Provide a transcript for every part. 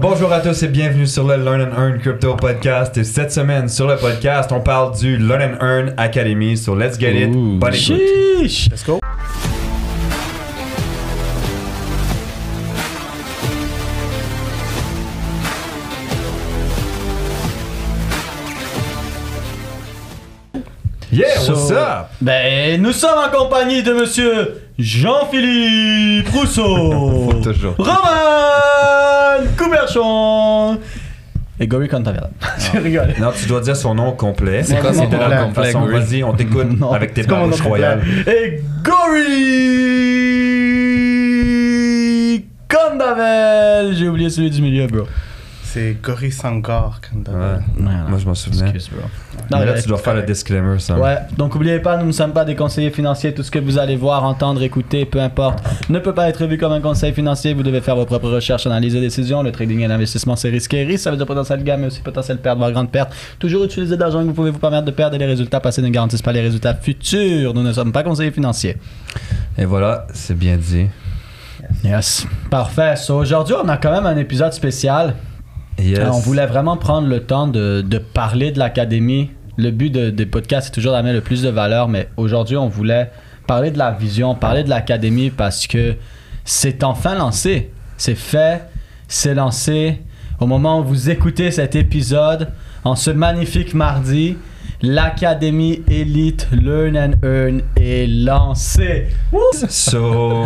Bonjour à tous et bienvenue sur le Learn and Earn Crypto Podcast. Et cette semaine, sur le podcast, on parle du Learn and Earn Academy. So let's get it. Ooh. Bonne écoute. Sheesh. Let's go. Yeah, So- what's up? Ben, nous sommes en compagnie de monsieur Jean-Philippe Rousseau, Toujours. Couberchon et Gory Cantavel. Je rigole. Non, tu dois dire son nom complet. C'est quoi son de nom complet? Vas-y, on t'écoute avec tes complet? royales. Et Gory Cantavel. J'ai oublié celui du milieu, bro. C'est Gori Sangar quand Ouais. Moi, je m'en souvenais. Excuse, bro. Mais Non, là, tu dois faire le disclaimer, ça. Ouais, donc n'oubliez pas, nous ne sommes pas des conseillers financiers. Tout ce que vous allez voir, entendre, écouter, peu importe, ne peut pas être vu comme un conseil financier. Vous devez faire vos propres recherches, analyses et décisions. Le trading et l'investissement, c'est risqué. Risque, ça veut dire potentiel gain, mais aussi potentiel perte, voire grande perte. Toujours utiliser de l'argent que vous pouvez vous permettre de perdre et les résultats passés ne garantissent pas les résultats futurs. Nous ne sommes pas conseillers financiers. Et voilà, c'est bien dit. Yes. Parfait. So, aujourd'hui, on a quand même un épisode spécial. On voulait vraiment prendre le temps de, parler de l'académie. Le but de- des podcasts, c'est toujours d'amener le plus de valeur, mais aujourd'hui, on voulait parler de la vision, parler de l'académie parce que c'est enfin lancé. C'est fait, c'est lancé. Au moment où vous écoutez cet épisode, en ce magnifique mardi, l'Académie Elite Learn and Earn est lancée. So,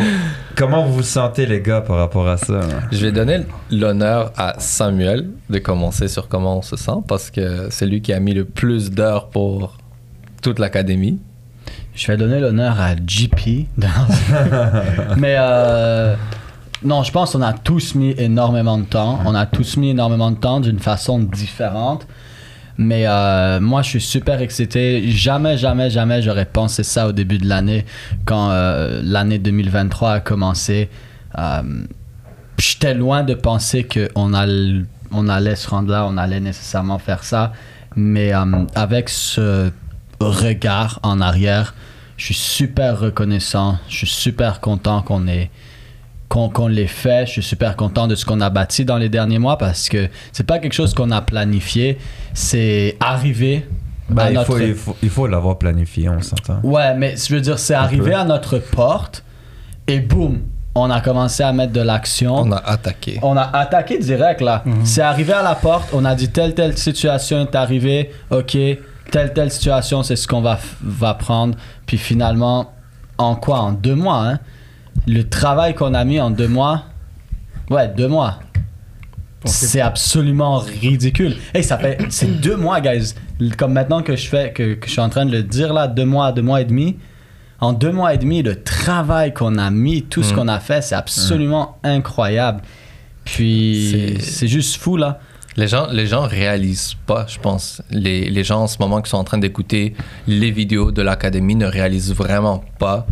comment vous vous sentez, les gars, par rapport à ça? Je vais donner l'honneur à Samuel de commencer sur comment on se sent parce que c'est lui qui a mis le plus d'heures pour toute l'académie. Je vais donner l'honneur à JP. Mais euh, non, je pense qu'on a tous mis énormément de temps. On a tous mis énormément de temps d'une façon différente. Mais euh, moi, je suis super excité. Jamais, jamais, jamais j'aurais pensé ça au début de l'année, quand euh, l'année 2023 a commencé. Euh, J'étais loin de penser qu'on all- on allait se rendre là, on allait nécessairement faire ça. Mais avec ce regard en arrière, je suis super reconnaissant. Je suis super content qu'on ait qu'on l'ait fait. Je suis super content de ce qu'on a bâti dans les derniers mois parce que c'est pas quelque chose qu'on a planifié. C'est arrivé. Ben, à il, notre- faut, il, faut, il faut l'avoir planifié, on s'entend. Ouais, mais je veux dire, c'est arrivé peu. à notre porte et boum, on a commencé à mettre de l'action. On a attaqué. On a attaqué direct là. C'est arrivé à la porte, on a dit telle telle situation est arrivée, ok, telle telle situation c'est ce qu'on va, va prendre. Puis finalement, en quoi? En deux mois, hein? Le travail qu'on a mis en deux mois, ouais, deux mois. C'est absolument ridicule. Hey, ça fait, c'est deux mois, guys. Comme maintenant que je fais, que, que je suis en train de le dire là, deux mois, deux mois et demi. En deux mois et demi, le travail qu'on a mis, tout ce Mm. qu'on a fait, c'est absolument incroyable. Puis C'est- c'est juste fou là. Les gens, les gens réalisent pas, je pense. Les, les gens en ce moment qui sont en train d'écouter les vidéos de l'académie ne réalisent vraiment pas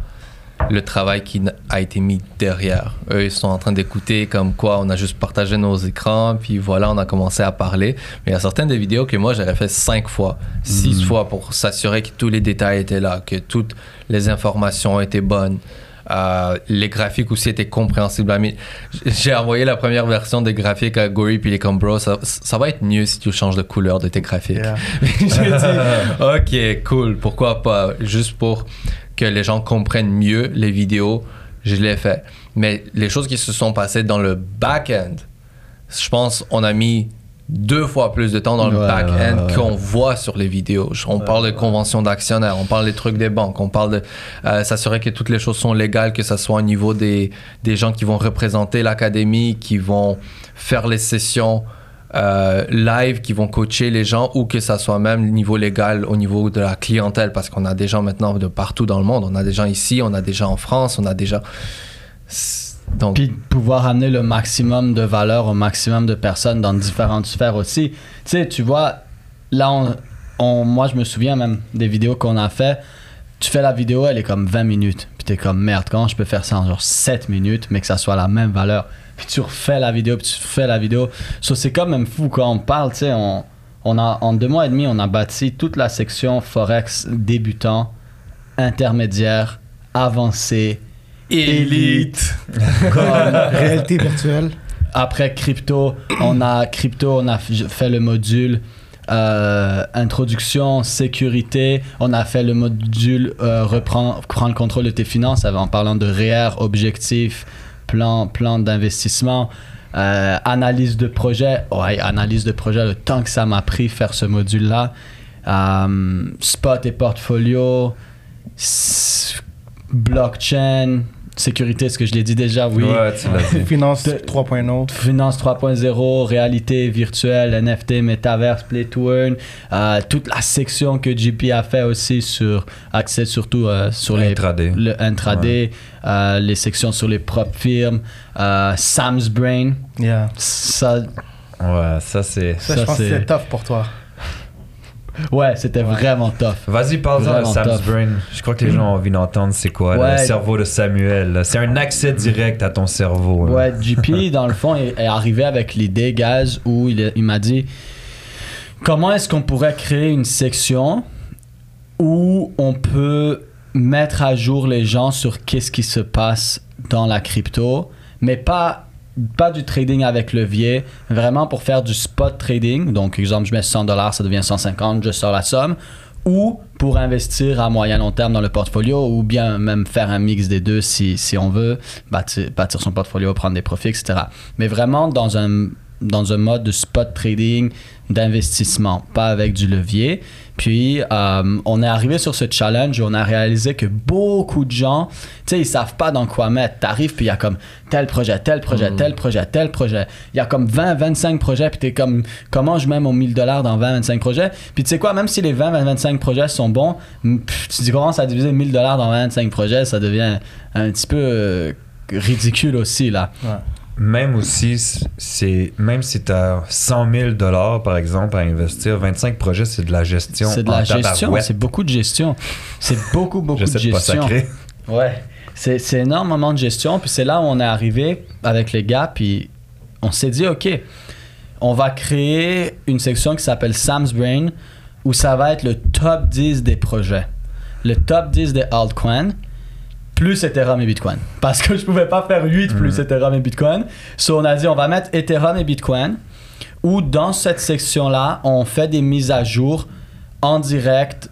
le travail qui a été mis derrière. Eux, ils sont en train d'écouter comme quoi on a juste partagé nos écrans, puis voilà, on a commencé à parler. Mais il y a certaines des vidéos que moi, j'aurais fait cinq fois, six fois pour s'assurer que tous les détails étaient là, que toutes les informations étaient bonnes. Euh, les graphiques aussi étaient compréhensibles. J'ai envoyé la première version des graphiques à Gory, puis il est comme, bro, ça, ça va être mieux si tu changes de couleur de tes graphiques. Yeah. J'ai dit, ok, cool, pourquoi pas, juste pour que les gens comprennent mieux les vidéos, je l'ai fait. Mais les choses qui se sont passées dans le back-end, je pense on a mis deux fois plus de temps dans le Ouais, back-end ouais, ouais. qu'on voit sur les vidéos. On parle de conventions d'actionnaires, on parle des trucs des banques, on parle de euh, s'assurer que toutes les choses sont légales, que ce soit au niveau des, des gens qui vont représenter l'académie, qui vont faire les sessions euh, live, qui vont coacher les gens, ou que ça soit même niveau légal au niveau de la clientèle, parce qu'on a des gens maintenant de partout dans le monde. On a des gens ici, on a des gens en France, on a des gens... Donc, Puis pouvoir amener le maximum de valeur au maximum de personnes dans différentes sphères aussi. Tu sais, tu vois, là, on, moi, je me souviens même des vidéos qu'on a fait. Tu fais la vidéo, elle est comme 20 minutes. Puis t'es comme, merde, comment je peux faire ça en genre 7 minutes, mais que ça soit la même valeur? Puis tu refais la vidéo, puis tu refais la vidéo. So, c'est quand même fou quand on parle, tu sais, on, on en deux mois et demi, on a bâti toute la section Forex débutant, intermédiaire, avancé, élite. comme Réalité virtuelle. après crypto, on a crypto, on a fait le module euh, introduction, sécurité. On a fait le module euh, reprend, prendre le contrôle de tes finances en parlant de REER, objectif, plan, plan d'investissement. euh, analyse de projet, ouais, analyse de projet, le temps que ça m'a pris faire ce module-là. Euh, spot et portfolio, s- blockchain, sécurité, ce que je l'ai dit déjà, oui. Ouais, tu l'as dit. Finance De- 3.0. Finance 3.0, réalité virtuelle, NFT, métaverse, play to earn, euh, toute la section que JP a fait aussi sur accès surtout euh, sur les Intraday. le intraday, euh, les sections sur les propres firmes, euh, Sam's Brain, Yeah. ça, Ouais, ça c'est. Ça, Ça, je pense que c'est- c'est tough pour toi. Ouais, c'était vraiment tough. Vas-y, parle-en de Sam's tough. Brain. Je crois que les gens ont envie d'entendre c'est quoi Ouais. le cerveau de Samuel. C'est un accès direct à ton cerveau. là. Ouais, JP, dans le fond, est, arrivé avec l'idée, guys, où il, il m'a dit comment est-ce qu'on pourrait créer une section où on peut mettre à jour les gens sur qu'est-ce qui se passe dans la crypto, mais pas pas du trading avec levier, vraiment pour faire du spot trading. Donc, exemple, je mets 100 dollars, ça devient 150, je sors la somme. Ou pour investir à moyen long terme dans le portfolio, ou bien même faire un mix des deux si, si on veut, bâtir, bâtir son portfolio, prendre des profits, etc. Mais vraiment dans un, dans un mode de spot trading, d'investissement, pas avec du levier. Puis, euh, on est arrivé sur ce challenge où on a réalisé que beaucoup de gens, tu sais, ils savent pas dans quoi mettre. T'arrives, puis il y a comme tel projet, tel projet, tel projet, tel projet. Il y a comme 20, 25 projets, puis t'es comme, comment je mets mon 1000 dollars dans 20, 25 projets? Puis tu sais quoi, même si les 20, 20, 25 projets sont bons, pff, tu commences à diviser 1000 dollars dans 25 projets, ça devient un petit peu euh, ridicule aussi, là. Ouais. Même aussi, c'est même si tu as 100 000 dollars par exemple à investir, 25 projets, c'est de la gestion. C'est de la gestion, c'est beaucoup de gestion. C'est beaucoup, beaucoup de pas gestion. sacrer. Ouais, c'est c'est énormément de gestion. Puis c'est là où on est arrivé avec les gars. Puis on s'est dit, OK, on va créer une section qui s'appelle Sam's Brain où ça va être le top 10 des projets. Le top 10 des altcoins plus Ethereum et Bitcoin. Parce que je pouvais pas faire 8 plus Ethereum et Bitcoin. So on a dit, on va mettre Ethereum et Bitcoin où dans cette section-là, on fait des mises à jour en direct.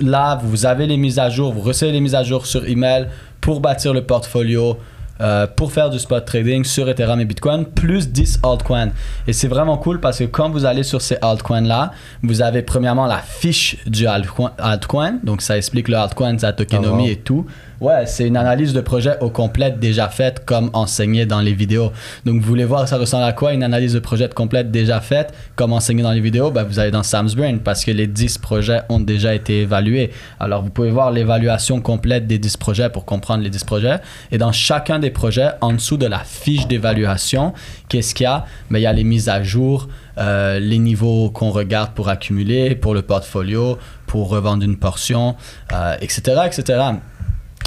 Là, vous avez les mises à jour, vous recevez les mises à jour sur email pour bâtir le portfolio, euh, pour faire du spot trading sur Ethereum et Bitcoin, plus 10 altcoins. Et c'est vraiment cool parce que quand vous allez sur ces altcoins-là, vous avez premièrement la fiche du altcoin, altcoin. donc ça explique le altcoin, sa tokenomie wow. et tout. Ouais, c'est une analyse de projet au complète déjà faite comme enseigné dans les vidéos. Donc vous voulez voir ça ressemble à quoi une analyse de projet complète déjà faite comme enseigné dans les vidéos, ben, vous allez dans Sam's Brain parce que les 10 projets ont déjà été évalués. Alors vous pouvez voir l'évaluation complète des 10 projets pour comprendre les 10 projets et dans chacun des projets en dessous de la fiche d'évaluation, qu'est-ce qu'il y a? Ben, il y a les mises à jour, euh, les niveaux qu'on regarde pour accumuler, pour le portfolio, pour revendre une portion, euh, etc., etc.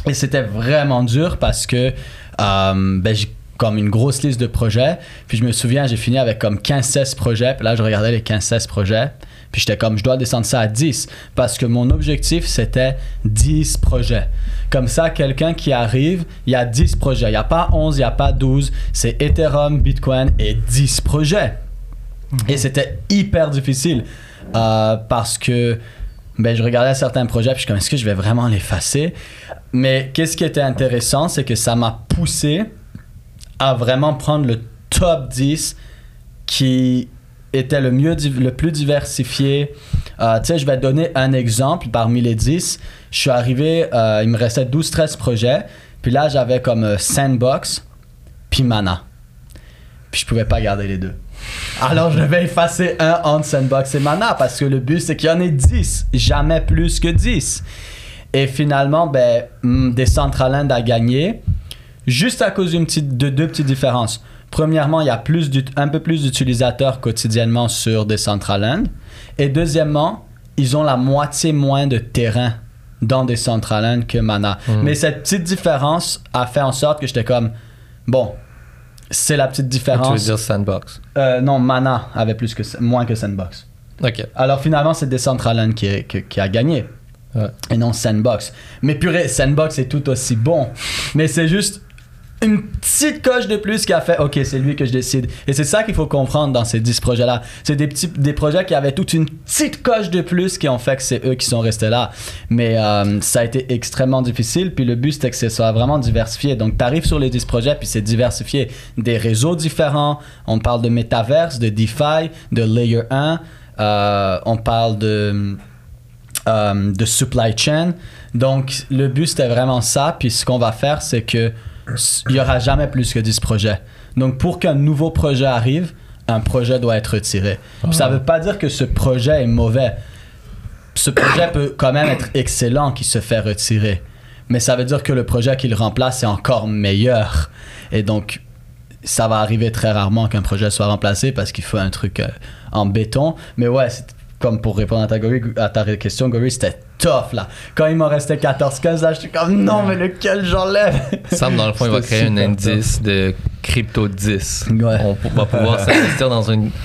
Et c'était vraiment dur parce que euh, ben, j'ai comme une grosse liste de projets. Puis je me souviens, j'ai fini avec comme 15-16 projets. Là, je regardais les 15-16 projets. Puis j'étais comme, je dois descendre ça à 10. Parce que mon objectif, c'était 10 projets. Comme ça, quelqu'un qui arrive, il y a 10 projets. Il n'y a pas 11, il n'y a pas 12. C'est Ethereum, Bitcoin et 10 projets. Et c'était hyper difficile euh, parce que ben, je regardais certains projets puis je suis comme est-ce que je vais vraiment l'effacer? Mais qu'est-ce qui était intéressant, c'est que ça m'a poussé à vraiment prendre le top 10 qui était le, mieux, le plus diversifié. Euh, tu sais, je vais donner un exemple parmi les 10. Je suis arrivé, euh, il me restait 12-13 projets. Puis là, j'avais comme euh, Sandbox, puis Mana. Puis je pouvais pas garder les deux. Alors je vais effacer un entre Sandbox et Mana parce que le but c'est qu'il y en ait 10, jamais plus que 10. Et finalement, ben, hmm, Decentraland a gagné juste à cause de deux petites différences. Premièrement, il y a plus un peu plus d'utilisateurs quotidiennement sur Decentraland. Et deuxièmement, ils ont la moitié moins de terrain dans Decentraland que Mana. Mais cette petite différence a fait en sorte que j'étais comme, bon, c'est la petite Tu veux différence. dire sandbox? Euh, non, Mana avait plus que moins que Sandbox. Ok. Alors finalement, c'est Decentraland qui, est- qui, qui a gagné. Ouais. Et non Sandbox. Mais purée, Sandbox est tout aussi bon. Mais c'est juste une petite coche de plus qui a fait ok c'est lui que je décide. Et c'est ça qu'il faut comprendre dans ces 10 projets là c'est des projets qui avaient toute une petite coche de plus qui ont fait que c'est eux qui sont restés là. Mais euh, ça a été extrêmement difficile. Puis le but c'était que ce soit vraiment diversifié. Donc tu sur les 10 projets puis c'est diversifié. Des réseaux différents. On parle de Metaverse de DeFi de Layer 1 euh, on parle de euh, de supply chain. Donc le but c'était vraiment ça. Puis ce qu'on va faire c'est que il n'y aura jamais plus que 10 projets. Donc, pour qu'un nouveau projet arrive, un projet doit être retiré. Puis Ça ne veut pas dire que ce projet est mauvais. Ce projet peut quand même être excellent qui se fait retirer. Mais ça veut dire que le projet qu'il remplace est encore meilleur. Et donc, ça va arriver très rarement qu'un projet soit remplacé parce qu'il faut un truc euh, en béton. Mais ouais, c'est comme pour répondre à ta, à ta question, Gory, c'était tough là. Quand il m'en restait 14-15, là, j'étais comme non, mais lequel j'enlève? Sam, dans le fond, il va créer un indice de crypto 10. Ouais. On va pouvoir s'investir dans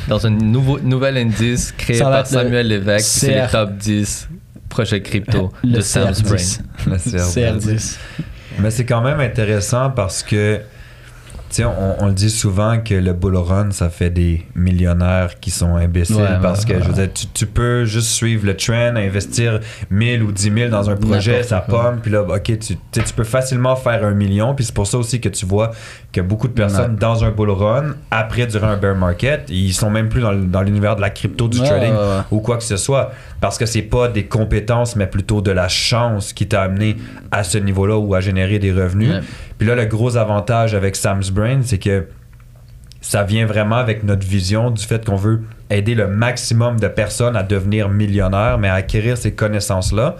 dans un nouveau, nouvel indice créé Ça par Samuel Lévesque. C'est les top 10 projets crypto Le de Sam's Brain. CR10. Le CR10. CR10. Mais c'est quand même intéressant parce que, sais, on, on le dit souvent que le bull run, ça fait des millionnaires qui sont imbéciles Ouais, parce que, ouais. je veux dire, tu, tu peux juste suivre le trend, investir 1000 ou 10 000 dans un projet, ça pomme, puis là, OK, tu, tu peux facilement faire un million, puis c'est pour ça aussi que tu vois que beaucoup de personnes dans un bull run, après, durant un bear market, ils sont même plus dans, l'univers de la crypto, du trading ou quoi que ce soit. Parce que c'est pas des compétences, mais plutôt de la chance qui t'a amené à ce niveau-là ou à générer des revenus. Ouais. Puis là, le gros avantage avec Sam's Brain, c'est que ça vient vraiment avec notre vision du fait qu'on veut aider le maximum de personnes à devenir millionnaires, mais à acquérir ces connaissances-là.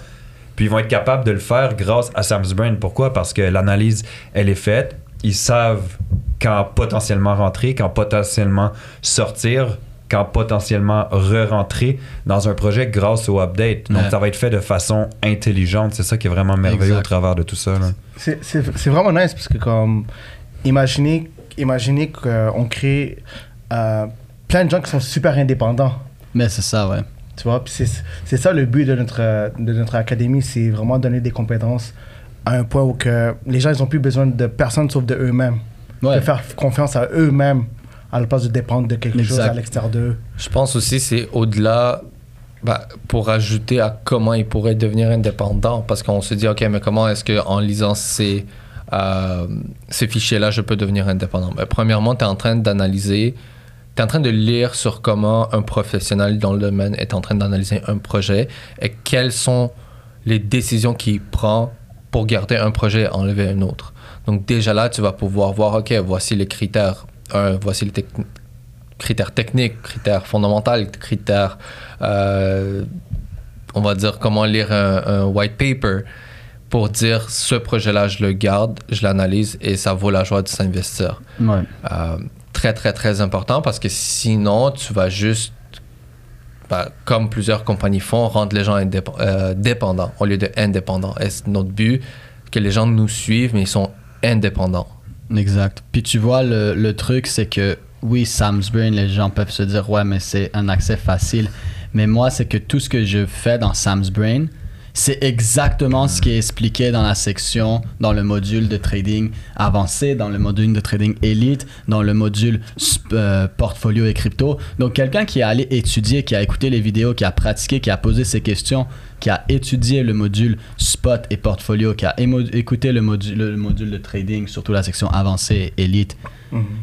Puis ils vont être capables de le faire grâce à Sam's Brain. Pourquoi? Parce que l'analyse, elle est faite. Ils savent quand potentiellement rentrer, quand potentiellement sortir, quand potentiellement re-rentrer dans un projet grâce au update. Donc Ouais. ça va être fait de façon intelligente. C'est ça qui est vraiment merveilleux Exact. au travers de tout ça. C'est c'est- c'est vraiment nice parce que, comme, imaginez, imaginez qu'on crée euh, plein de gens qui sont super indépendants. Mais c'est ça, ouais. Tu vois, Puis c'est c'est ça le but de notre, de notre académie, c'est vraiment donner des compétences à un point où que les gens, ils n'ont plus besoin de personne sauf de eux-mêmes. Ouais. De faire confiance à eux-mêmes à la place de dépendre de quelque chose à l'extérieur d'eux. Je pense aussi c'est au-delà bah, pour ajouter à comment il pourrait devenir indépendant parce qu'on se dit ok mais comment est-ce que en lisant ces euh, ces fichiers-là je peux devenir indépendant? Ben, Premièrement tu es en train d'analyser tu es en train de lire sur comment un professionnel dans le domaine est en train d'analyser un projet et quelles sont les décisions qu'il prend pour garder un projet et enlever un autre. Donc déjà là, tu vas pouvoir voir, OK, voici les critères. Un, voici les critères techniques, critères fondamentaux, critères, euh, on va dire, comment lire un, un white paper pour dire ce projet-là, je le garde, je l'analyse et ça vaut la joie de s'investir. Ouais. Euh, très, très, très important parce que sinon, tu vas juste, bah, comme plusieurs compagnies font, rendre les gens euh, dépendants au lieu de indépendants. Et c'est notre but que les gens nous suivent, mais ils sont indépendants. Exact. Puis tu vois, le, le truc, c'est que oui, Sam's Brain, les gens peuvent se dire, ouais, mais c'est un accès facile. Mais moi, c'est que tout ce que je fais dans Sam's Brain, c'est exactement ce qui est expliqué dans la section, dans le module de trading avancé, dans le module de trading élite, dans le module euh, portfolio et crypto. Donc, quelqu'un qui est allé étudier, qui a écouté les vidéos, qui a pratiqué, qui a posé ses questions, qui a étudié le module spot et portfolio, qui a écouté le module, le module de trading, surtout la section avancée et élite,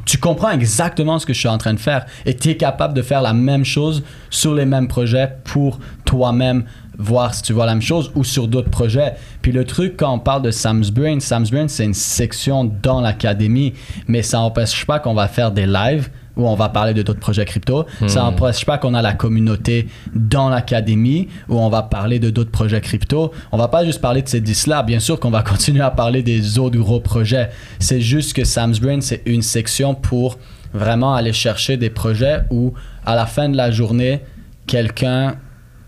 tu comprends exactement ce que je suis en train de faire et tu es capable de faire la même chose sur les mêmes projets pour toi-même voir si tu vois la même chose ou sur d'autres projets. Puis le truc, quand on parle de Sam's Brain, Sam's Brain, c'est une section dans l'académie, mais ça n'empêche pas qu'on va faire des lives où on va parler de d'autres projets crypto. Ça n'empêche pas qu'on a la communauté dans l'académie où on va parler de d'autres projets crypto. On va pas juste parler de ces 10-là. Bien sûr qu'on va continuer à parler des autres gros projets. C'est juste que Sam's Brain, c'est une section pour vraiment aller chercher des projets où, à la fin de la journée, quelqu'un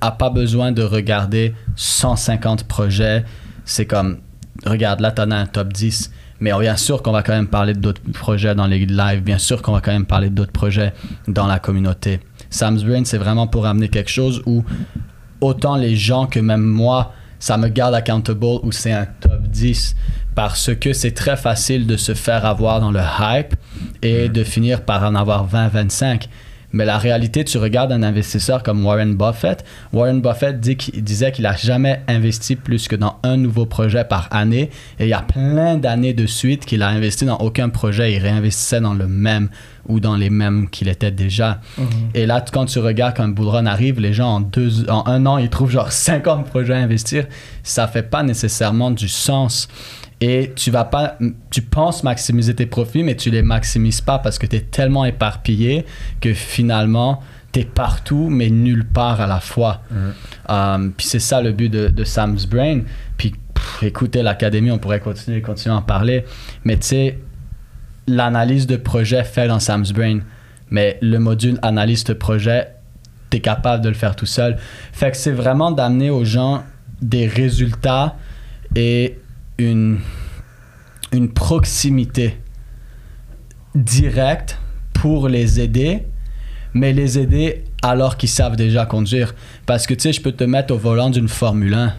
a pas besoin de regarder 150 projets. C'est comme, regarde, là, tu as un top 10. Mais bien sûr qu'on va quand même parler d'autres projets dans les lives. Bien sûr qu'on va quand même parler d'autres projets dans la communauté. Sam's Brain, c'est vraiment pour amener quelque chose où autant les gens que même moi, ça me garde accountable où c'est un top 10. parce que c'est très facile de se faire avoir dans le hype et de finir par en avoir 20-25. Mais la réalité, tu regardes un investisseur comme Warren Buffett. Warren Buffett dit qu'il- disait qu'il n'a jamais investi plus que dans un nouveau projet par année. Et il y a plein d'années de suite qu'il a investi dans aucun projet. Il réinvestissait dans le même ou dans les mêmes qu'il était déjà. Et là, quand tu regardes quand bull run arrive, les gens en, deux, en un an, ils trouvent genre 50 projets à investir. Ça fait pas nécessairement du sens. Et tu vas pas, tu penses maximiser tes profits, mais tu les maximises pas parce que tu es tellement éparpillé que finalement, tu es partout, mais nulle part à la fois. Um, puis c'est ça le but de, de Sam's Brain. Puis pff, écoutez, l'académie, on pourrait continuer, continuer à en parler. Mais tu sais, l'analyse de projet fait dans Sam's Brain. Mais le module analyse de projet, tu es capable de le faire tout seul. Fait que c'est vraiment d'amener aux gens des résultats et une, proximité directe pour les aider, mais les aider alors qu'ils savent déjà conduire. Parce que tu sais, je peux te mettre au volant d'une Formule 1.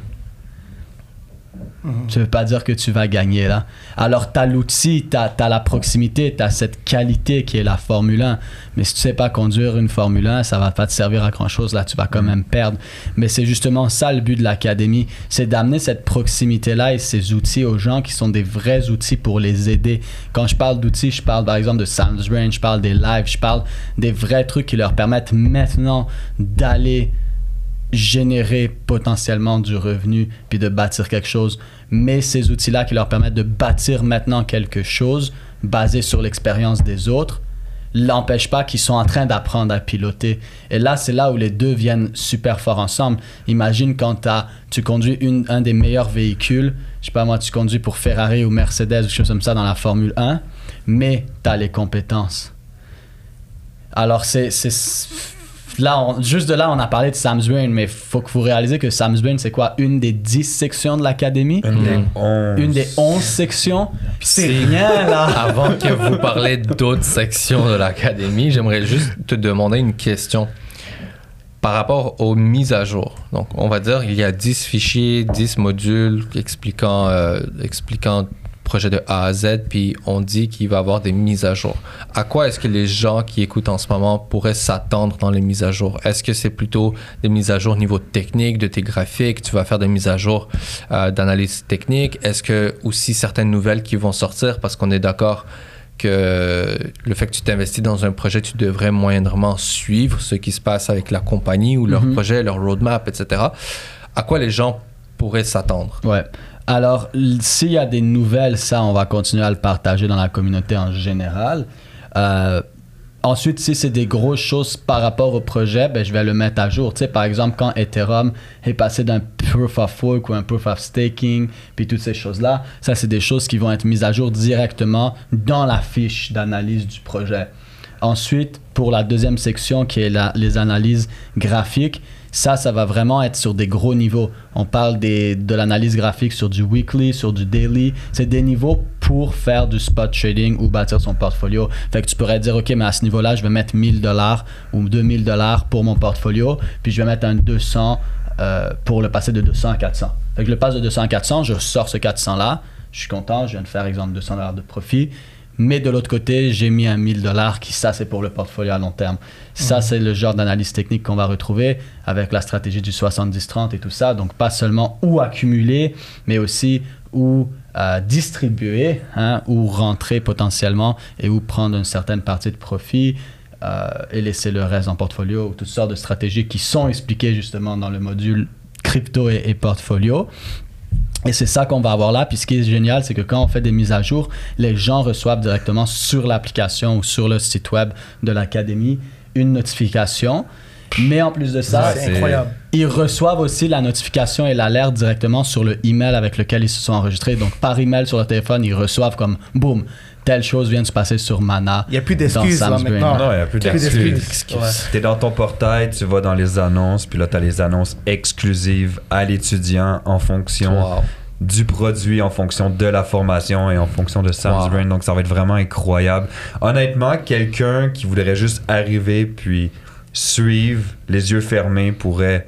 Ça veut pas dire que tu vas gagner là. Alors, tu as l'outil, tu as, la proximité, tu as cette qualité qui est la Formule 1. Mais si tu sais pas conduire une Formule 1, ça va pas te servir à grand chose. Là, tu vas quand même perdre. Mais c'est justement ça le but de l'académie c'est d'amener cette proximité-là et ces outils aux gens qui sont des vrais outils pour les aider. Quand je parle d'outils, je parle par exemple de Sam's Brain, je parle des lives, je parle des vrais trucs qui leur permettent maintenant d'aller générer potentiellement du revenu puis de bâtir quelque chose. Mais ces outils-là qui leur permettent de bâtir maintenant quelque chose basé sur l'expérience des autres l'empêche pas qu'ils sont en train d'apprendre à piloter. Et là, c'est là où les deux viennent super fort ensemble. Imagine quand t'as- tu conduis une, un des meilleurs véhicules, je sais pas moi, tu conduis pour Ferrari ou Mercedes ou quelque chose comme ça dans la Formule 1, mais tu as les compétences. Alors, c'est. Là, on- juste de là, on a parlé de Sam's Brain, mais faut que vous réalisez que Sam's Brain, c'est quoi? Une des 10 sections de l'académie? Une des Mm. 11. Une des 11 sections? C'est C'est- rien, là Avant que vous parlez d'autres sections de l'académie, j'aimerais juste te demander une question par rapport aux mises à jour. Donc, on va dire il y a 10 fichiers, 10 modules expliquant, euh, expliquant projet de A à Z, puis on dit qu'il va y avoir des mises à jour. À quoi est-ce que les gens qui écoutent en ce moment pourraient s'attendre dans les mises à jour? Est-ce que c'est plutôt des mises à jour niveau technique, de tes graphiques? Tu vas faire des mises à jour euh, d'analyse technique Est-ce que aussi certaines nouvelles qui vont sortir? Parce qu'on est d'accord que le fait que tu t'investis dans un projet, tu devrais moindrement suivre ce qui se passe avec la compagnie ou leur Mhm. projet, leur roadmap, etc. À quoi les gens pourraient s'attendre? Ouais. Alors, s'il y a des nouvelles, ça, on va continuer à le partager dans la communauté en général. Euh, ensuite, si c'est des grosses choses par rapport au projet, ben, je vais le mettre à jour. Tu sais, par exemple, quand Ethereum est passé d'un proof of work ou un proof of staking, puis toutes ces choses-là, ça, c'est des choses qui vont être mises à jour directement dans la fiche d'analyse du projet. Ensuite, pour la deuxième section qui est les analyses graphiques, ça, ça va vraiment être sur des gros niveaux. On parle des, de l'analyse graphique sur du weekly, sur du daily. C'est des niveaux pour faire du spot trading ou bâtir son portfolio. Fait que tu pourrais dire, OK, mais à ce niveau-là, je vais mettre 1000 dollars ou 2000 dollars pour mon portfolio, puis je vais mettre un 200 euh, pour le passer de 200 à 400. Fait que je le passe de 200 à 400, je sors ce 400-là, je suis content, je viens de faire, exemple, 200 dollars de profit. Mais de l'autre côté, j'ai mis un 1000 dollars qui, ça, c'est pour le portfolio à long terme. Ça, c'est le genre d'analyse technique qu'on va retrouver avec la stratégie du 70-30 et tout ça. Donc, pas seulement où accumuler, mais aussi où euh, distribuer, hein, où rentrer potentiellement et où prendre une certaine partie de profit euh, et laisser le reste en portfolio. ou Toutes sortes de stratégies qui sont expliquées justement dans le module crypto et, et portfolio. Et c'est ça qu'on va avoir là. Puis ce qui est génial, c'est que quand on fait des mises à jour, les gens reçoivent directement sur l'application ou sur le site web de l'académie une notification. Mais en plus de ça, Ouais, c'est c'est- incroyable. ils reçoivent aussi la notification et l'alerte directement sur le email avec lequel ils se sont enregistrés. Donc par email sur le téléphone, ils reçoivent comme boum, telle chose vient de se passer sur Mana. Il n'y a plus d'excuses là maintenant. Non, il n'y a plus d'excuses. Ouais. T'es dans ton portail, tu vas dans les annonces, puis là, tu as les annonces exclusives à l'étudiant en fonction Wow. Du produit, en fonction de la formation et en fonction de Sam's Wow. Brain. Donc, ça va être vraiment incroyable. Honnêtement, quelqu'un qui voudrait juste arriver puis suivre les yeux fermés pourrait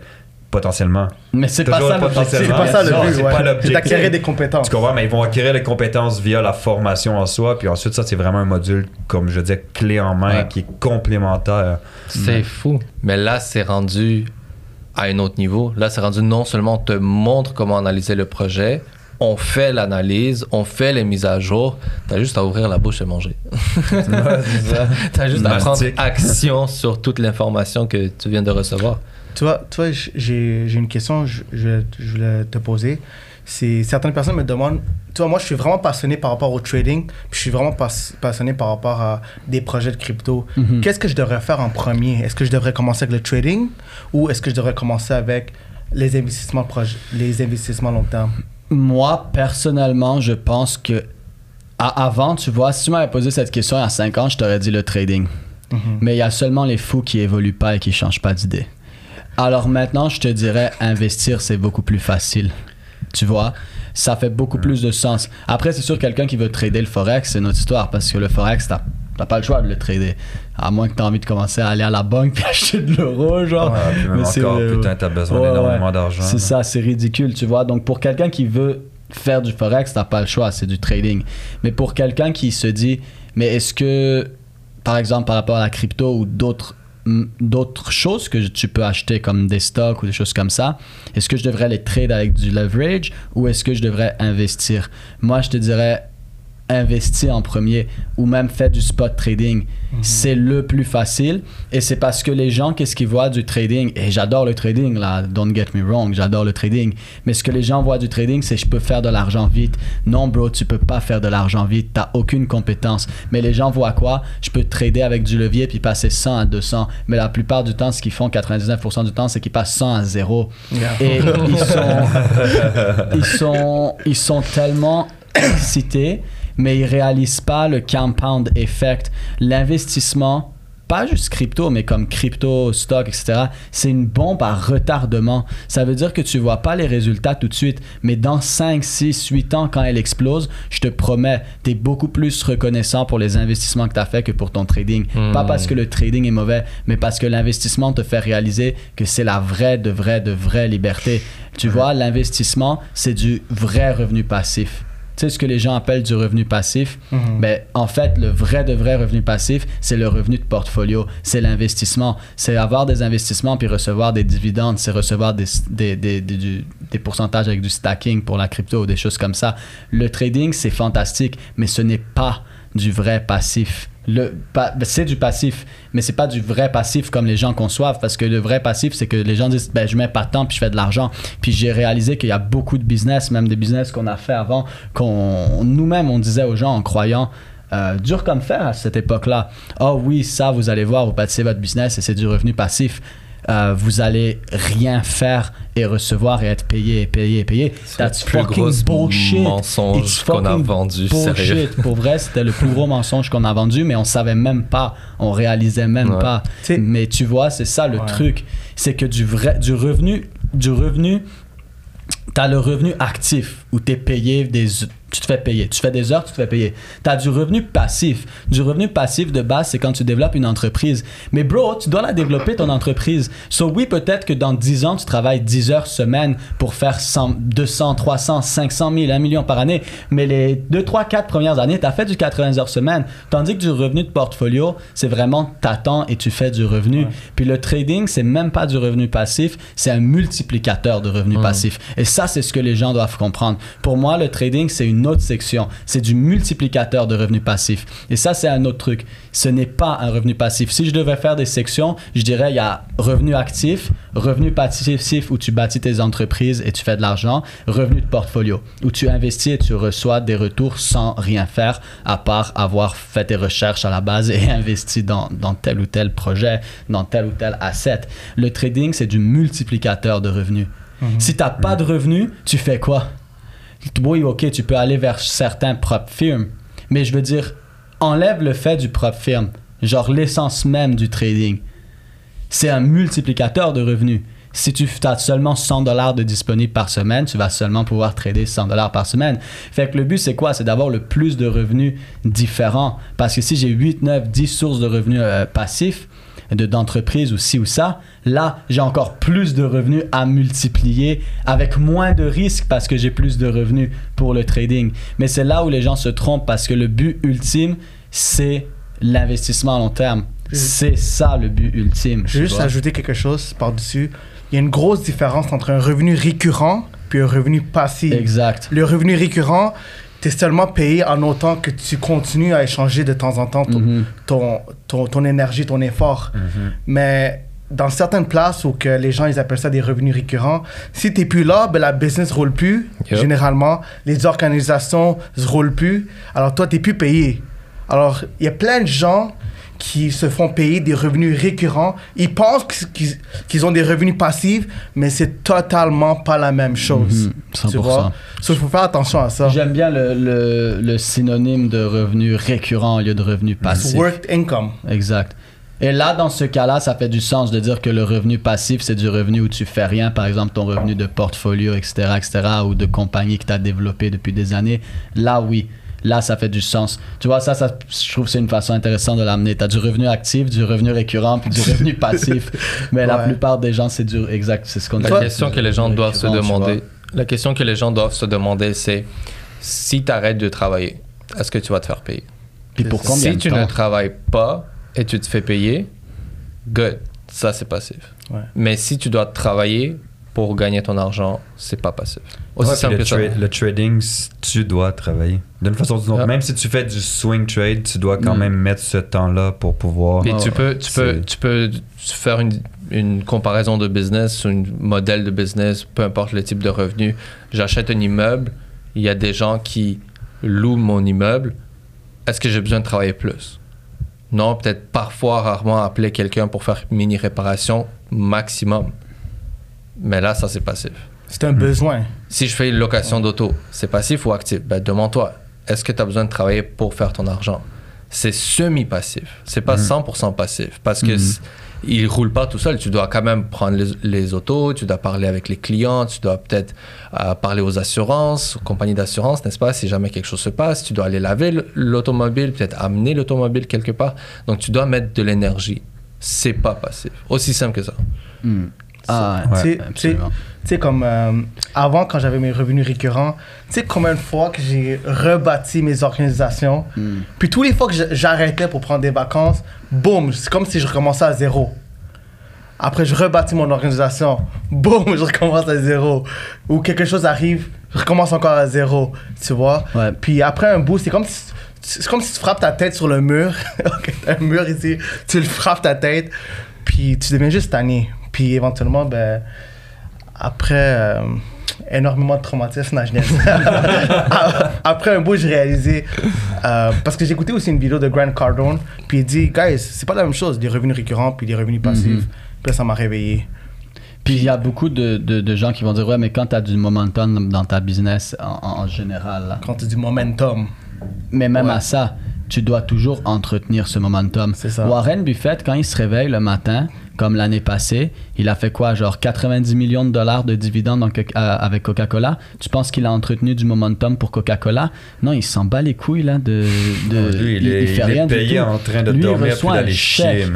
Potentiellement. Mais c'est pas ça l'objectif. C'est pas ça le c'est but, ouais. C'est l'objectif. d'acquérir des compétences. Tu comprends? Mais ils vont acquérir les compétences via la formation en soi. Puis ensuite, ça, c'est vraiment un module, comme je disais, clé en main Ouais. qui est complémentaire. C'est fou. Mais là, c'est rendu à un autre niveau. Là, c'est rendu non seulement on te montre comment analyser le projet, on fait l'analyse, on fait les mises à jour. T'as juste à ouvrir la bouche et manger. T'as juste à prendre action sur toute l'information que tu viens de recevoir. Vois, j- j'ai j'ai une question, je, je, je voulais te poser. C'est certaines personnes me demandent, tu vois, moi je suis vraiment passionné par rapport au trading, puis je suis vraiment pas- passionné par rapport à des projets de crypto. Mhm. Qu'est-ce que je devrais faire en premier? Est-ce que je devrais commencer avec le trading ou est-ce que je devrais commencer avec les investissements les investissements long terme? Moi, personnellement, je pense que à- avant, tu vois, si tu m'avais posé cette question il y a 5 ans, je t'aurais dit le trading. Mhm. Mais il y a seulement les fous qui évoluent pas et qui changent pas d'idée. Alors maintenant, je te dirais, investir, c'est beaucoup plus facile. Tu vois, ça fait beaucoup plus de sens. Après, c'est sûr, quelqu'un qui veut trader le Forex, c'est notre histoire, parce que le Forex, t'as t'as pas le choix de le trader. À moins que tu envie de commencer à aller à la banque puis acheter de l'euro, genre. Ouais, puis même Mais encore, putain, t'as besoin Ouais, d'énormément ouais. d'argent. C'est ça, c'est ridicule, tu vois. Donc pour quelqu'un qui veut faire du forex, t'as pas le choix, c'est du trading. Mais pour quelqu'un qui se dit, mais est-ce que, par exemple, par rapport à la crypto ou d'autres d'autres choses que tu peux acheter comme des stocks ou des choses comme ça, est-ce que je devrais les trade avec du leverage ou est-ce que je devrais investir? Moi, je te dirais investir en premier ou même faire du spot trading. C'est le plus facile et c'est parce que les gens, qu'est-ce qu'ils voient du trading? Et j'adore le trading, là, don't get me wrong, j'adore le trading. Mais ce que les gens voient du trading, c'est je peux faire de l'argent vite. Non, bro, tu peux pas faire de l'argent vite, t'as aucune compétence. Mais les gens voient quoi? Je peux trader avec du levier puis passer 100 à 200. Mais la plupart du temps, ce qu'ils font 99% du temps, c'est qu'ils passent 100 à 0. Et ils sont, ils sont, ils sont tellement excités, mais ils réalisent pas le compound effect. L'investissement, pas juste crypto, mais comme crypto, stock, etc., c'est une bombe à retardement. Ça veut dire que tu vois pas les résultats tout de suite, mais dans 5, 6, 8 ans, quand elle explose, je te promets, tu es beaucoup plus reconnaissant pour les investissements que tu as fait que pour ton trading. Hmm. Pas parce que le trading est mauvais, mais parce que l'investissement te fait réaliser que c'est la vraie, de vraie, de vraie liberté. Tu vois, l'investissement, c'est du vrai revenu passif. Tu sais ce que les gens appellent du revenu passif? Mhm. Ben, en fait, le vrai de vrai revenu passif, c'est le revenu de portfolio, c'est l'investissement. C'est avoir des investissements puis recevoir des dividendes, c'est recevoir des, des, des, des pourcentages avec du stacking pour la crypto ou des choses comme ça. Le trading, c'est fantastique, mais ce n'est pas du vrai passif. Le, ben, c'est du passif, mais c'est pas du vrai passif comme les gens conçoivent parce que le vrai passif, c'est que les gens disent ben, je mets pas de temps puis je fais de l'argent. Puis j'ai réalisé qu'il y a beaucoup de business, même des business qu'on a fait avant, qu'on nous-mêmes on disait aux gens en croyant euh, dur comme fer à cette époque-là. Oh oui, ça, vous allez voir, vous bâtissez votre business et c'est du revenu passif. Euh, vous allez rien faire et recevoir et être payé et payé et payé. C'est That's le plus fucking gros bullshit. mensonge It's qu'on a vendu, bullshit. sérieux. Pour vrai, c'était le plus gros mensonge qu'on a vendu, mais on savait même pas, on réalisait même Ouais. pas. Tu sais- Mais tu vois, c'est ça le Ouais. truc, c'est que du vrai, du revenu, du revenu, t'as le revenu actif où t'es payé des, tu te fais payer, tu fais des heures, tu te fais payer. T'as du revenu passif. Du revenu passif de base, c'est quand tu développes une entreprise. Mais bro, tu dois la développer ton entreprise. So oui, peut-être que dans 10 ans, tu travailles 10 heures semaine pour faire 100, 200, 300, 500 000, 1 million par année. Mais les 2, 3, 4 premières années, tu as fait du 80 heures semaine. Tandis que du revenu de portfolio, c'est vraiment t'attends et tu fais du revenu. Puis le trading, c'est même pas du revenu passif, c'est un multiplicateur de revenu passif. Et ça, c'est ce que les gens doivent comprendre. Pour moi, le trading, c'est une autre section. C'est du multiplicateur de revenu passif. Et ça, c'est un autre truc. Ce n'est pas un revenu passif. Si je devais faire des sections, je dirais il y a revenu actif, revenu passif où tu bâtis tes entreprises et tu fais de l'argent, revenu de portfolio où tu investis et tu reçois des retours sans rien faire à part avoir fait tes recherches à la base et investi dans, dans tel ou tel projet, dans tel ou tel asset. Le trading, c'est du multiplicateur de revenus. Si tu n'as pas de revenus, tu fais quoi? Oui, ok, tu peux aller vers certains propres firmes, mais je veux dire, enlève le fait du propre firme, genre l'essence même du trading. C'est un multiplicateur de revenus. Si tu as seulement 100 dollars de disponibles par semaine, tu vas seulement pouvoir trader 100 dollars par semaine. Fait que le but, c'est quoi? C'est d'avoir le plus de revenus différents. Parce que si j'ai 8, 9, 10 sources de revenus euh, passifs, de d'entreprise ou ci ou ça, là, j'ai encore plus de revenus à multiplier avec moins de risques parce que j'ai plus de revenus pour le trading. Mais c'est là où les gens se trompent parce que le but ultime, c'est l'investissement à long terme. C'est ça le but ultime. Je vais juste vois. ajouter quelque chose par-dessus. Il y a une grosse différence entre un revenu récurrent puis un revenu passif. Exact. Le revenu récurrent, tu es seulement payé en autant que tu continues à échanger de temps en temps ton, Mhm. ton, ton, ton énergie, ton effort. Mais dans certaines places où que les gens ils appellent ça des revenus récurrents, si tu plus là, ben, la business roule plus. Yep. Généralement, les organisations ne roulent plus. Alors toi, tu plus payé. Alors, il y a plein de gens qui se font payer des revenus récurrents. Ils pensent qu'ils qu'ils ont des revenus passifs, mais c'est totalement pas la même chose. Mhm, Tu 100%. vois? Il faut faire attention à ça. J'aime bien le, le, le synonyme de revenu récurrent au lieu de revenu passif. Worked income. Exact. Et là, dans ce cas-là, ça fait du sens de dire que le revenu passif, c'est du revenu où tu fais rien, par exemple ton revenu de portfolio, etc., etc., ou de compagnie que tu as développé depuis des années. Là, oui. Là, ça fait du sens. Tu vois, ça, ça je trouve que c'est une façon intéressante de l'amener. Tu as du revenu actif, du revenu récurrent, puis du revenu passif. Mais la plupart des gens, c'est du. Exact, c'est ce qu'on dit. La question que les gens doivent se demander, la question que les gens doivent se demander, c'est si tu arrêtes de travailler, est-ce que tu vas te faire payer? Puis pour combien Si de tu temps? ne travailles pas et tu te fais payer, good, ça c'est passif. Ouais. Mais si tu dois travailler pour gagner ton argent, c'est pas passif. Aussi Ouais, simple le, que ça. le trading, tu dois travailler. D'une façon ou d'une autre. Ah. Même si tu fais du swing trade, tu dois quand Mm. même mettre ce temps-là pour pouvoir. Puis Ouais, tu peux, tu peux, tu peux faire une, une comparaison de business, un modèle de business, peu importe le type de revenu. J'achète un immeuble, il y a des gens qui louent mon immeuble. Est-ce que j'ai besoin de travailler plus? Non, peut-être parfois, rarement appeler quelqu'un pour faire une mini réparation maximum. Mais là, ça c'est passif. C'est un besoin. Si je fais une location d'auto, c'est passif ou actif? Ben demande-toi, est-ce que tu as besoin de travailler pour faire ton argent? C'est semi-passif. C'est pas 100% passif parce que Mhm. c- il roule pas tout seul. Tu dois quand même prendre les, les autos, tu dois parler avec les clients, tu dois peut-être euh, parler aux assurances, aux compagnies d'assurance, n'est-ce pas? Si jamais quelque chose se passe, tu dois aller laver l'automobile, peut-être amener l'automobile quelque part. Donc tu dois mettre de l'énergie. C'est pas passif. Aussi simple que ça. Hmm. Ah, Ouais. Tu sais- sais, comme euh, avant, quand j'avais mes revenus récurrents, tu sais combien de fois que j'ai rebâti mes organisations. Hmm. Puis tous les fois que j'arrêtais pour prendre des vacances, boum, c'est comme si je recommençais à zéro. Après, je rebâtis mon organisation, boum, je recommence à zéro. Ou quelque chose arrive, je recommence encore à zéro, tu vois. Ouais. Puis après un bout, c'est comme si c'est comme si tu frappes ta tête sur le mur. Un mur ici, tu le frappes ta tête, puis tu deviens juste tanné. Puis éventuellement, ben, après euh, énormément de traumatisme à Genève, après un bout, j'ai réalisé, euh, parce que écouté aussi une vidéo de Grant Cardone, puis il dit, guys, c'est pas la même chose, des revenus récurrents puis des revenus passifs. Mhm. Puis là, ça m'a réveillé. Puis il y a beaucoup de, de, de gens qui vont dire Ouais, mais quand tu as du momentum dans ta business en, général, là. Quand tu dis momentum, mais même Ouais. à ça, tu dois toujours entretenir ce momentum. C'est ça. Warren Buffett, quand il se réveille le matin, comme l'année passée, il a fait quoi Genre 90 millions de dollars de dividendes en euh, avec Coca-Cola? Tu penses qu'il a entretenu du momentum pour Coca-Cola? Non, il s'en bat les couilles là de. de Lui, il, est, fait il est rien du payé en train de Lui, il dormir puis reçoit un chèque. chier.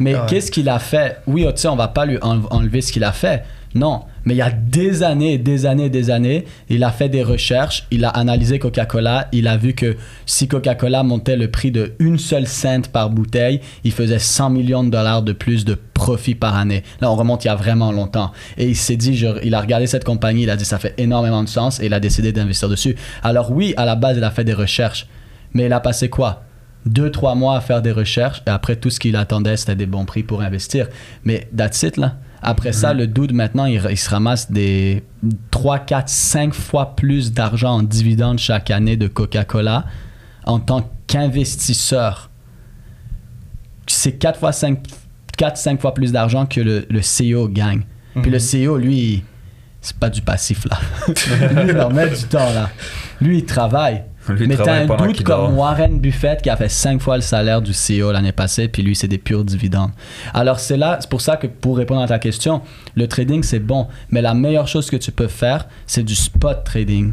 Mais Ouais. qu'est-ce qu'il a fait? Oui, oh, tu sais, on va pas lui en- enlever ce qu'il a fait. Non, mais il y a des années, des années, des années, il a fait des recherches, il a analysé Coca-Cola, il a vu que si Coca-Cola montait le prix de une seule cent par bouteille, il faisait 100 millions de dollars de plus de profit par année. Là, on remonte il y a vraiment longtemps. Et il s'est dit, je- il a regardé cette compagnie, il a dit ça fait énormément de sens et il a décidé d'investir dessus. Alors oui, à la base, il a fait des recherches, mais il a passé quoi? Deux, trois mois à faire des recherches et après tout ce qu'il attendait, c'était des bons prix pour investir. Mais that's it, là. Après ça, le dude, maintenant, il, il se ramasse des 3, 4, 5 fois plus d'argent en dividendes chaque année de Coca-Cola en tant qu'investisseur. C'est 4 fois 5, 4, 5 fois plus d'argent que le, le CEO gagne. Puis le CEO, lui, c'est pas du passif, là. lui, il en met du temps, là. Lui, il travaille. Lui, Mais t'as un doute comme. Warren Buffett qui a fait 5 fois le salaire du CEO l'année passée, puis lui, c'est des purs dividendes. Alors, c'est là, c'est pour ça que pour répondre à ta question, le trading, c'est bon. Mais la meilleure chose que tu peux faire, c'est du spot trading.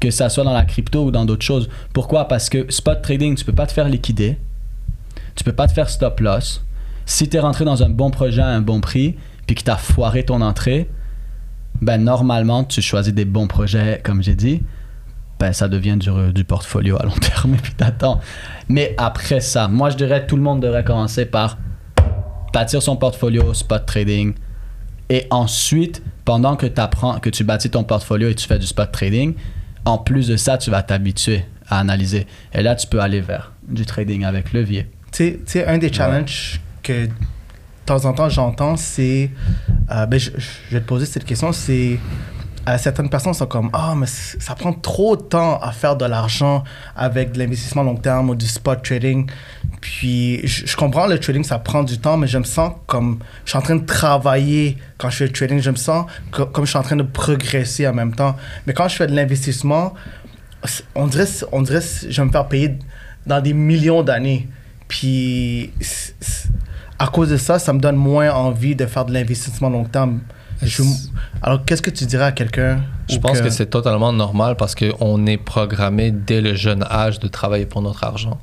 Que ça soit dans la crypto ou dans d'autres choses. Pourquoi? Parce que spot trading, tu peux pas te faire liquider. Tu peux pas te faire stop loss. Si tu es rentré dans un bon projet à un bon prix, puis que tu as foiré ton entrée, ben normalement, tu choisis des bons projets, comme j'ai dit, ben ça devient du, du portfolio à long terme, et puis t'attends. Mais après ça, moi je dirais tout le monde devrait commencer par bâtir son portfolio, spot trading, et ensuite, pendant que, apprends, que tu bâtis ton portfolio et tu fais du spot trading, en plus de ça, tu vas t'habituer à analyser. Et là, tu peux aller vers du trading avec levier. Tu sais, un des challenges que de temps en temps j'entends, c'est. euh, ben, je, je vais te poser cette question c'est. Euh, certaines personnes sont comme Ah, mais ça prend trop de temps à faire de l'argent avec de l'investissement long terme ou du spot trading. Puis je, comprends le trading, ça prend du temps, mais je me sens comme je suis en train de travailler quand je fais le trading. Je me sens co- comme je suis en train de progresser en même temps. Mais quand je fais de l'investissement, on dirait, on dirait je vais me faire payer dans des millions d'années. Puis, à cause de ça, ça me donne moins envie de faire de l'investissement long terme. Je- alors, qu'est-ce que tu dirais à quelqu'un Je pense que, c'est totalement normal parce qu'on est programmé dès le jeune âge de travailler pour notre argent.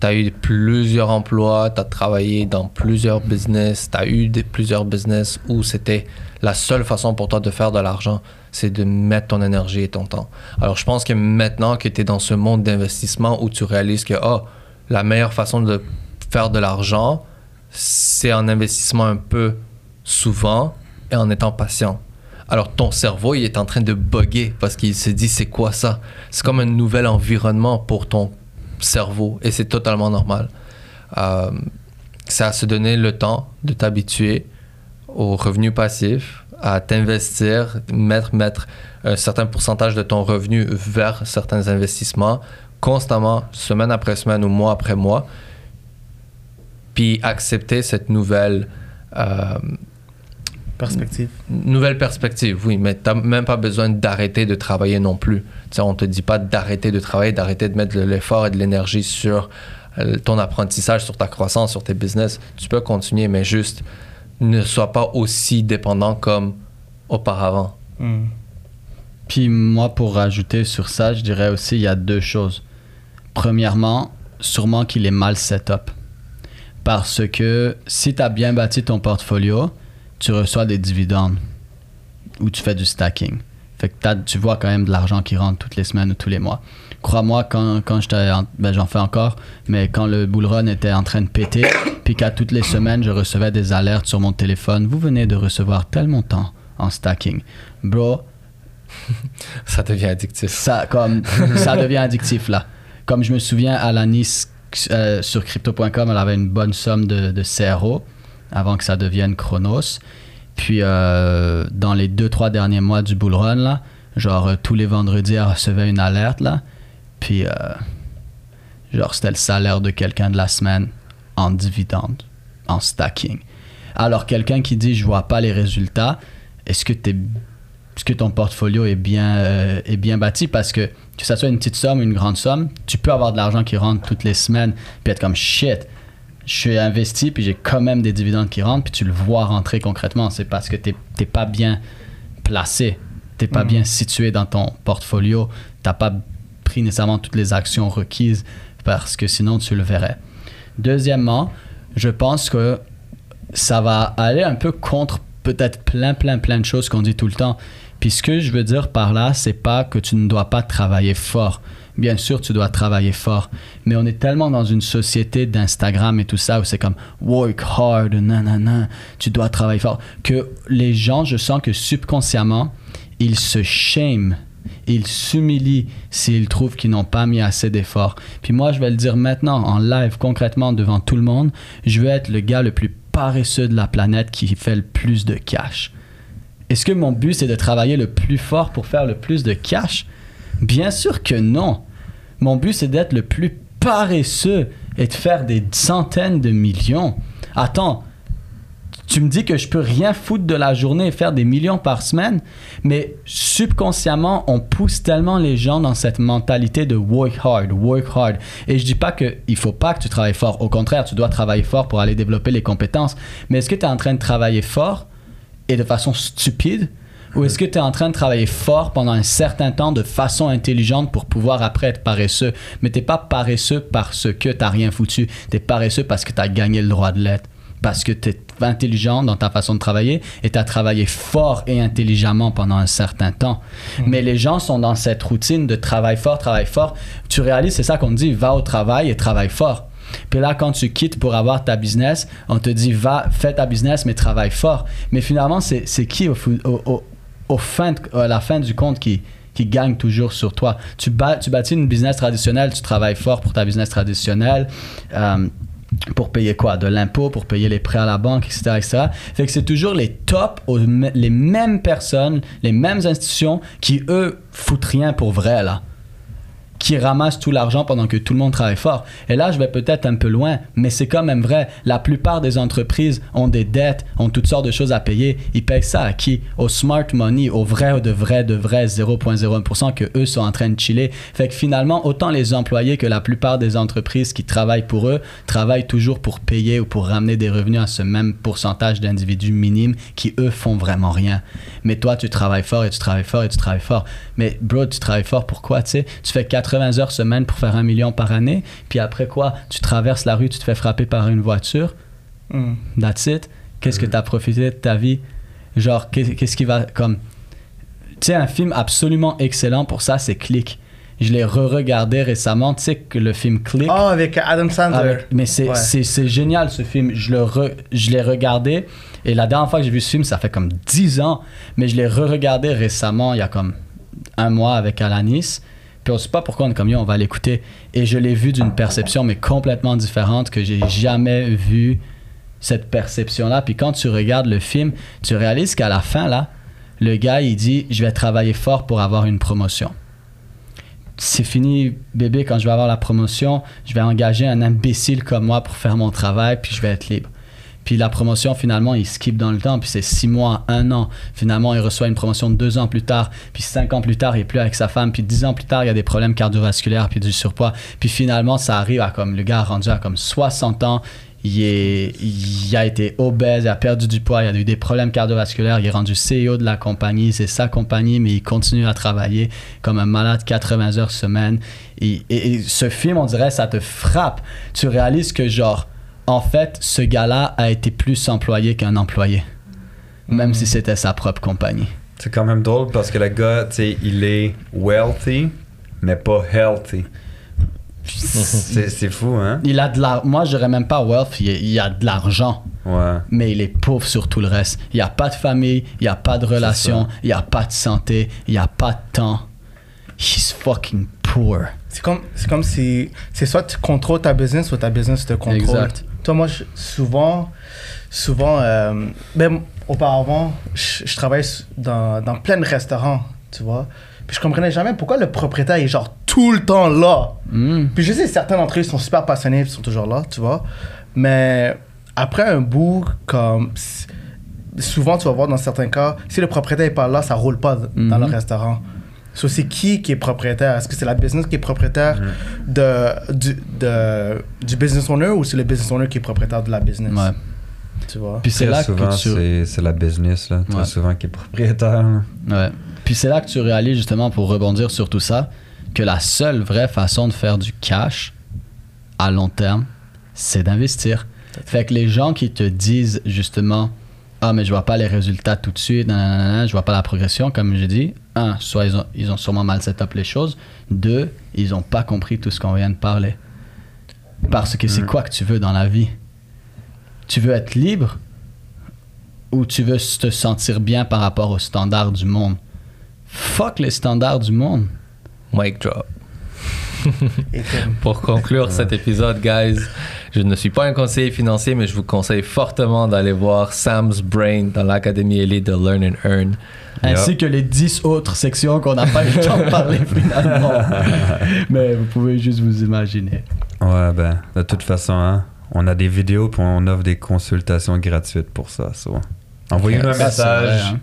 Tu as eu plusieurs emplois, tu as travaillé dans plusieurs business, tu as eu des, plusieurs business où c'était la seule façon pour toi de faire de l'argent, c'est de mettre ton énergie et ton temps. Alors je pense que maintenant que tu es dans ce monde d'investissement où tu réalises que oh, la meilleure façon de faire de l'argent, c'est en investissement un peu souvent et en étant patient. Alors ton cerveau, il est en train de bugger parce qu'il se dit c'est quoi ça? C'est comme un nouvel environnement pour ton cerveau et c'est totalement normal. Euh, c'est se donner le temps de t'habituer aux revenus passifs, à t'investir, mettre, mettre un certain pourcentage de ton revenu vers certains investissements constamment, semaine après semaine ou mois après mois, puis accepter cette nouvelle euh, perspective. nouvelle perspective, oui, mais tu n'as même pas besoin d'arrêter de travailler non plus. On ne te dit pas d'arrêter de travailler, d'arrêter de mettre de l'effort et de l'énergie sur euh, ton apprentissage, sur ta croissance, sur tes business. Tu peux continuer, mais juste ne sois pas aussi dépendant comme auparavant. Hmm. Puis moi, pour rajouter sur ça, je dirais aussi, il y a deux choses. Premièrement, sûrement qu'il est mal set-up. Parce que si tu as bien bâti ton portfolio, tu reçois des dividendes ou tu fais du stacking. Fait que tu vois quand même de l'argent qui rentre toutes les semaines ou tous les mois. Crois-moi, quand, quand j'étais en- ben, j'en fais encore, mais quand le bull run était en train de péter, puis qu'à toutes les semaines, je recevais des alertes sur mon téléphone, vous venez de recevoir tel montant en stacking. Bro, Ça devient addictif. ça, comme, ça devient addictif là. Comme je me souviens, Alanis euh, sur crypto.com, elle avait une bonne somme de, de CRO avant que ça devienne Chronos. Puis euh, dans les deux, trois derniers mois du bull run, là, genre euh, tous les vendredis, elle recevait une alerte là. Puis euh, genre c'était le salaire de quelqu'un de la semaine en dividende, en stacking. Alors quelqu'un qui dit je vois pas les résultats, est-ce que t'es est-ce que ton portfolio est bien, est bien bâti? Parce que que ça soit une petite somme une grande somme, tu peux avoir de l'argent qui rentre toutes les semaines puis être comme shit. Je suis investi puis j'ai quand même des dividendes qui rentrent puis tu le vois rentrer concrètement. C'est parce que t'es t'es pas bien placé, t'es pas Mhm. bien situé dans ton portfolio, t'as pas pris nécessairement toutes les actions requises parce que sinon tu le verrais. Deuxièmement, je pense que ça va aller un peu contre peut-être plein, plein, plein de choses qu'on dit tout le temps. Puis ce que je veux dire par là, c'est pas que tu ne dois pas travailler fort. Bien sûr, tu dois travailler fort, mais on est tellement dans une société d'Instagram et tout ça où c'est comme work hard, nanana, tu dois travailler fort, que les gens, je sens que subconsciemment, ils se shame, ils s'humilient s'ils trouvent qu'ils n'ont pas mis assez d'efforts. Puis moi, je vais le dire maintenant, en live, concrètement, devant tout le monde, je veux être le gars le plus paresseux de la planète qui fait le plus de cash. Est-ce que mon but, c'est de travailler le plus fort pour faire le plus de cash? Bien sûr que non. Mon but, c'est d'être le plus paresseux et de faire des centaines de millions. Attends, tu me dis que je peux rien foutre de la journée et faire des millions par semaine, mais subconsciemment, on pousse tellement les gens dans cette mentalité de work hard, work hard. Et je dis pas qu'il faut pas que tu travailles fort. Au contraire, tu dois travailler fort pour aller développer les compétences. Mais est-ce que tu es en train de travailler fort? Et de façon stupide? Ou est-ce que tu es en train de travailler fort pendant un certain temps de façon intelligente pour pouvoir après être paresseux? Mais t'es pas paresseux parce que t'as rien foutu. T'es paresseux parce que tu as gagné le droit de l'être. parce que tu es intelligent dans ta façon de travailler et tu as travaillé fort et intelligemment pendant un certain temps. Mais les gens sont dans cette routine de travail fort, travail fort. Tu réalises, c'est ça qu'on dit, va au travail et travaille fort. Puis là, quand tu quittes pour avoir ta business, on te dit, va, fais ta business, mais travaille fort. Mais finalement, c'est qui au, au, au- fin à la fin du compte qui, qui gagne toujours sur toi? Tu, bats, tu bâtis une business traditionnelle, tu travailles fort pour ta business traditionnelle. euh, pour payer quoi? De l'impôt, pour payer les prêts à la banque, etc. etc. Fait que c'est toujours les tops, les mêmes personnes, les mêmes institutions qui, eux, foutent rien pour vrai, là. Qui ramassent tout l'argent pendant que tout le monde travaille fort. Et là, je vais peut-être un peu loin, mais c'est quand même vrai. La plupart des entreprises ont des dettes, ont toutes sortes de choses à payer. Ils payent ça à qui? Au smart money, au vrai de vrai de vrai 0,01% que eux sont en train de chiller. Fait que finalement, autant les employés que la plupart des entreprises qui travaillent pour eux travaillent toujours pour payer ou pour ramener des revenus à ce même pourcentage d'individus minimes qui eux font vraiment rien. Mais toi, tu travailles fort et tu travailles fort et tu travailles fort. Mais bro, tu travailles fort pourquoi Tu sais, tu fais 80 heures semaine pour faire un million par année, puis après quoi Tu traverses la rue, tu te fais frapper par une voiture. Mm. That's it. Qu'est-ce que tu as profité de ta vie? Genre, qu'est- qu'est-ce qui va comme. Tu sais, un film absolument excellent pour ça, c'est Click. Je l'ai re-regardé récemment. Tu sais que le film Click. Oh, avec Adam Sandler. avec- mais c'est Ouais. génial ce film. Je le re- je l'ai regardé. Et la dernière fois que j'ai vu ce film, ça fait comme 10 ans. Mais je l'ai re-regardé récemment, il y a comme un mois avec Alanis. Puis on sait pas pourquoi on est comme, Yo, on va l'écouter. Et je l'ai vu d'une perception, mais complètement différente, que j'ai jamais vu cette perception-là. Puis quand tu regardes le film, tu réalises qu'à la fin, là, le gars, il dit, je vais travailler fort pour avoir une promotion. C'est fini, bébé, quand je vais avoir la promotion, je vais engager un imbécile comme moi pour faire mon travail, puis je vais être libre. Puis la promotion, finalement, il skip dans le temps, puis c'est six mois, un an. Finalement, il reçoit une promotion deux ans plus tard, puis cinq ans plus tard, il est plus avec sa femme, puis dix ans plus tard, il y a des problèmes cardiovasculaires, puis du surpoids. Puis finalement, ça arrive à comme, le gars rendu à comme 60 ans, il, a été obèse, il a perdu du poids, il a eu des problèmes cardiovasculaires, il est rendu CEO de la compagnie, c'est sa compagnie, mais il continue à travailler comme un malade 80 heures semaine. Et- et ce film, on dirait, ça te frappe. Tu réalises que, genre, en fait, ce gars-là a été plus employé qu'un employé, même si c'était sa propre compagnie. C'est quand même drôle parce que le gars, tu sais, il est wealthy, mais pas healthy. c'est c'est fou, hein? Il a de la... Moi, je dirais même pas wealth, il, il a de l'argent. Ouais. mais il est pauvre sur tout le reste. Il n'y a pas de famille, il n'y a pas de relation, il n'y a pas de santé, il n'y a pas de temps. He's fucking poor. C'est comme, c'est comme si c'est soit tu contrôles ta business ou ta business te contrôle. Exact. Toi, moi, je- souvent, souvent, euh, ben, auparavant, je, je travaillais dans, dans plein de restaurants, tu vois. Puis je comprenais jamais pourquoi le propriétaire est genre tout le temps là. Hmm. Puis je sais, certains d'entre eux sont super passionnés, ils sont toujours là, tu vois. Mais après un bout, comme souvent tu vas voir dans certains cas, si le propriétaire est pas là, ça roule pas dans le Mhm. restaurant. So, c'est qui qui est propriétaire? Est-ce que c'est la business qui est propriétaire de, du, de- du business owner ou c'est le business owner qui est propriétaire de la business? Ouais. Tu vois? Puis c'est là souvent, que tu... c'est c'est la business, là. Très Ouais. souvent qui est propriétaire. Ouais. Puis c'est là que tu réalises justement pour rebondir sur tout ça que la seule vraie façon de faire du cash à long terme, c'est d'investir. Fait que les gens qui te disent justement ah mais je vois pas les résultats tout de suite, nanana, je vois pas la progression comme j'ai dit. Un, soit ils ont, ils ont sûrement mal set up les choses. Deux, ils ont pas compris tout ce qu'on vient de parler. Parce que c'est Mm. quoi que tu veux dans la vie? Tu veux être libre? Ou tu veux te sentir bien par rapport aux standards du monde? Fuck les standards du monde. Mic drop. Pour conclure cet épisode, guys, je ne suis pas un conseiller financier, mais je vous conseille fortement d'aller voir Sam's Brain dans l'Académie Elite de Learn and Earn. Ainsi que les 10 autres sections qu'on n'a pas eu le temps de parler finalement. Mais vous pouvez juste vous imaginer. Ouais, ben, de toute façon, hein, on a des vidéos puis on offre des consultations gratuites pour ça. so. Envoyez-nous un Ça, message. hein.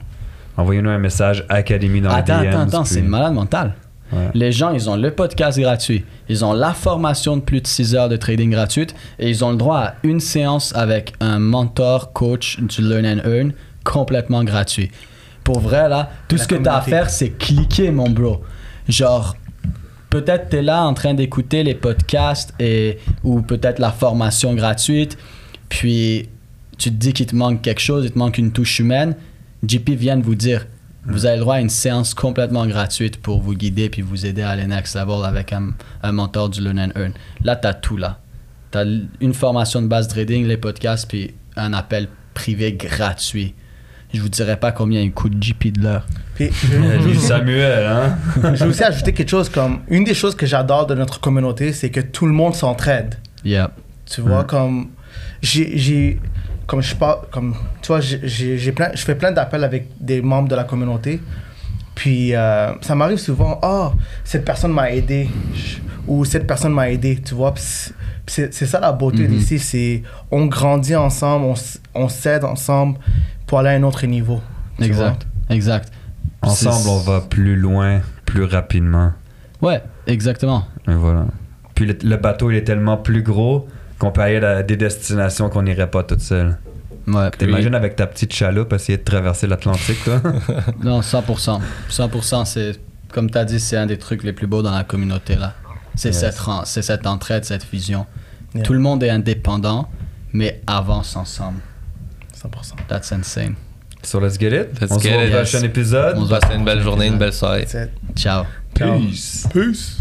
Envoyez-nous un message Académie dans Attends, les DMs. attends, attends, puis- c'est malade mental. Ouais. Les gens, ils ont le podcast gratuit, ils ont la formation de plus de 6 heures de trading gratuite et ils ont le droit à une séance avec un mentor, coach du Learn and Earn complètement gratuit. Pour vrai, là, tout La ce que tu as à faire, c'est cliquer, mon bro. Genre, peut-être tu es là en train d'écouter les podcasts et, ou peut-être la formation gratuite, puis tu te dis qu'il te manque quelque chose, il te manque une touche humaine, JP vient de vous dire, vous avez le droit à une séance complètement gratuite pour vous guider puis vous aider à aller next level avec un, un mentor du Learn and Earn. Là, tu as tout là. Tu as une formation de base trading, les podcasts, puis un appel privé gratuit. Je vous dirais pas combien il coûte JP de l'heure. Puis, Samuel, hein? je vais aussi ajouter quelque chose comme une des choses que j'adore de notre communauté, c'est que tout le monde s'entraide. Yeah. Tu vois, comme j'ai, j'ai- comme je parle, comme tu vois, j'ai- plein, je fais plein d'appels avec des membres de la communauté. Puis euh, ça m'arrive souvent, oh, cette personne m'a aidé ou cette personne m'a aidé, tu vois. C'est, ça la beauté Mhm. d'ici, c'est on grandit ensemble, on, on s'aide ensemble pour aller à un autre niveau. Exact. Exact. Ensemble, on va plus loin, plus rapidement. Ouais, exactement. Et voilà. Puis le, le bateau, il est tellement plus gros qu'on peut aller à des destinations qu'on n'irait pas toute seule. Ouais. T'imagines avec ta petite chaloupe essayer de traverser l'Atlantique, toi? Non, 100%. 100%, c'est, comme tu as dit, c'est un des trucs les plus beaux dans la communauté, là. C'est, Yes. cette, c'est cette entraide, cette fusion. Yeah. Tout le monde est indépendant, mais avance ensemble. 100%. That's insane. so let's get it. Let's on se get voit au it. prochain Yes. épisode. On se au une belle journée, une belle soirée. Ciao. Peace. Peace.